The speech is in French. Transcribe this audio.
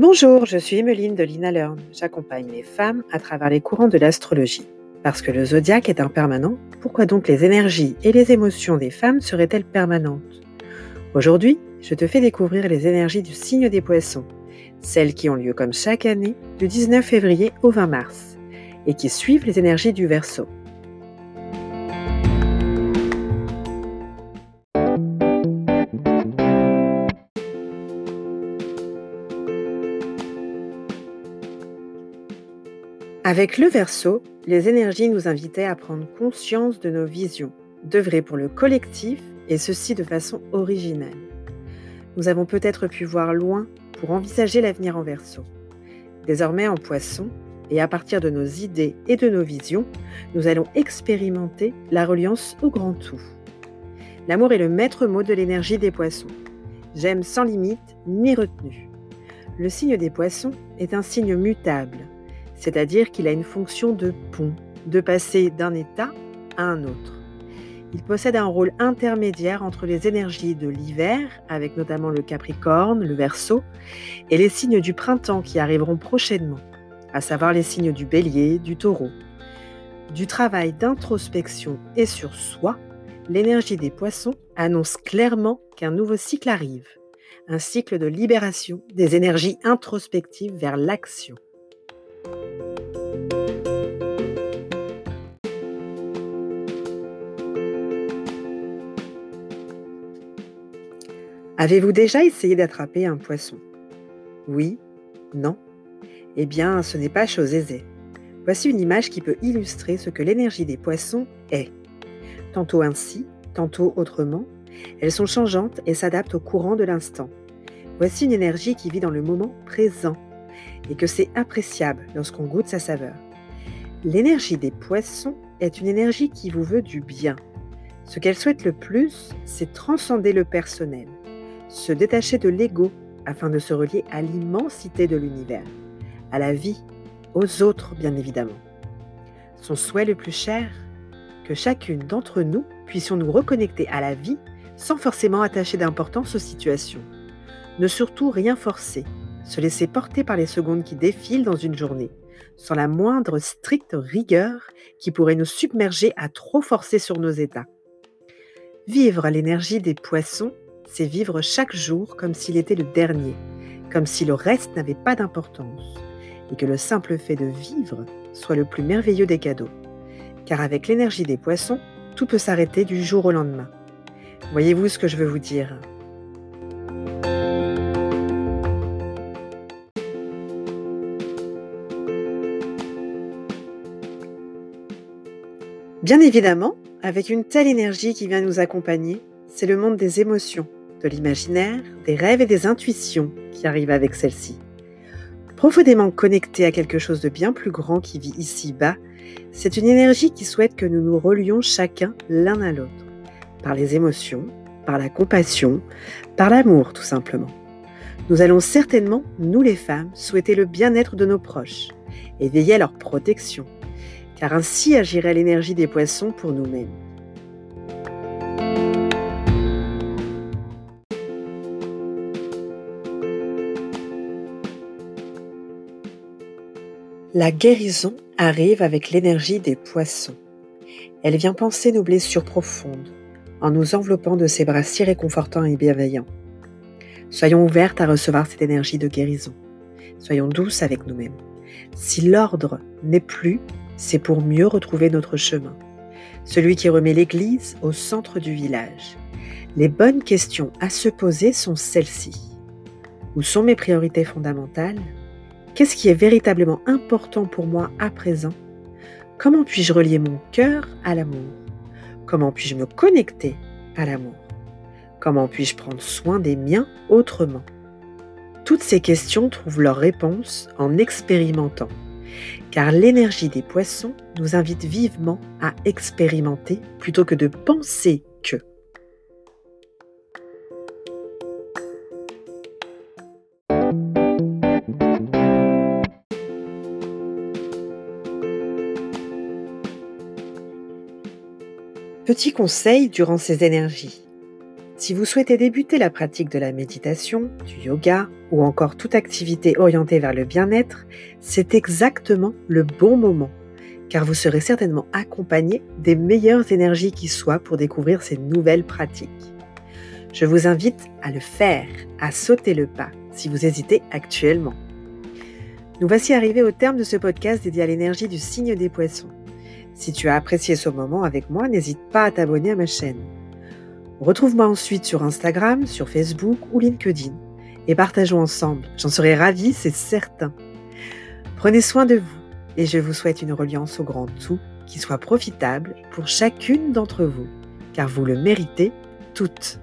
Bonjour, je suis Emeline de Lina Learn. J'accompagne les femmes à travers les courants de l'astrologie. Parce que le zodiaque est impermanent, pourquoi donc les énergies et les émotions des femmes seraient-elles permanentes? Aujourd'hui, je te fais découvrir les énergies du signe des poissons, celles qui ont lieu comme chaque année du 19 février au 20 mars, et qui suivent les énergies du Verseau. Avec le Verseau, les énergies nous invitaient à prendre conscience de nos visions, d'œuvrer pour le collectif et ceci de façon originale. Nous avons peut-être pu voir loin pour envisager l'avenir en Verseau. Désormais en Poisson, et à partir de nos idées et de nos visions, nous allons expérimenter la reliance au grand tout. L'amour est le maître mot de l'énergie des poissons. J'aime sans limite ni retenue. Le signe des poissons est un signe mutable, c'est-à-dire qu'il a une fonction de pont, de passer d'un état à un autre. Il possède un rôle intermédiaire entre les énergies de l'hiver, avec notamment le Capricorne, le Verseau, et les signes du printemps qui arriveront prochainement, à savoir les signes du Bélier, du Taureau. Du travail d'introspection et sur soi, l'énergie des poissons annonce clairement qu'un nouveau cycle arrive, un cycle de libération des énergies introspectives vers l'action. Avez-vous déjà essayé d'attraper un poisson? Oui? Non? Eh bien, ce n'est pas chose aisée. Voici une image qui peut illustrer ce que l'énergie des poissons est. Tantôt ainsi, tantôt autrement, elles sont changeantes et s'adaptent au courant de l'instant. Voici une énergie qui vit dans le moment présent et que c'est appréciable lorsqu'on goûte sa saveur. L'énergie des poissons est une énergie qui vous veut du bien. Ce qu'elle souhaite le plus, c'est transcender le personnel se détacher de l'ego afin de se relier à l'immensité de l'univers, à la vie, aux autres bien évidemment. Son souhait le plus cher, que chacune d'entre nous puissions nous reconnecter à la vie sans forcément attacher d'importance aux situations. Ne surtout rien forcer, se laisser porter par les secondes qui défilent dans une journée, sans la moindre stricte rigueur qui pourrait nous submerger à trop forcer sur nos états. Vivre l'énergie des poissons c'est vivre chaque jour comme s'il était le dernier, comme si le reste n'avait pas d'importance, et que le simple fait de vivre soit le plus merveilleux des cadeaux. Car avec l'énergie des poissons, tout peut s'arrêter du jour au lendemain. Voyez-vous ce que je veux vous dire? Bien évidemment, avec une telle énergie qui vient nous accompagner, c'est le monde des émotions de l'imaginaire, des rêves et des intuitions qui arrivent avec celle-ci. Profondément connectée à quelque chose de bien plus grand qui vit ici-bas, c'est une énergie qui souhaite que nous nous relions chacun l'un à l'autre, par les émotions, par la compassion, par l'amour tout simplement. Nous allons certainement, nous les femmes, souhaiter le bien-être de nos proches et veiller à leur protection, car ainsi agirait l'énergie des poissons pour nous-mêmes. La guérison arrive avec l'énergie des poissons. Elle vient penser nos blessures profondes, en nous enveloppant de ses bras si réconfortants et bienveillants. Soyons ouvertes à recevoir cette énergie de guérison. Soyons douces avec nous-mêmes. Si l'ordre n'est plus, c'est pour mieux retrouver notre chemin. Celui qui remet l'Église au centre du village. Les bonnes questions à se poser sont celles-ci. Où sont mes priorités fondamentales? Qu'est-ce qui est véritablement important pour moi à présent? Comment puis-je relier mon cœur à l'amour? Comment puis-je me connecter à l'amour? Comment puis-je prendre soin des miens autrement? Toutes ces questions trouvent leur réponse en expérimentant, car l'énergie des poissons nous invite vivement à expérimenter plutôt que de penser que. Petit conseil durant ces énergies. Si vous souhaitez débuter la pratique de la méditation, du yoga ou encore toute activité orientée vers le bien-être, c'est exactement le bon moment, car vous serez certainement accompagné des meilleures énergies qui soient pour découvrir ces nouvelles pratiques. Je vous invite à le faire, à sauter le pas, si vous hésitez actuellement. Nous voici arrivés au terme de ce podcast dédié à l'énergie du signe des poissons. Si tu as apprécié ce moment avec moi, n'hésite pas à t'abonner à ma chaîne. Retrouve-moi ensuite sur Instagram, sur Facebook ou LinkedIn et partageons ensemble. J'en serai ravie, c'est certain. Prenez soin de vous et je vous souhaite une reliance au grand tout qui soit profitable pour chacune d'entre vous, car vous le méritez toutes.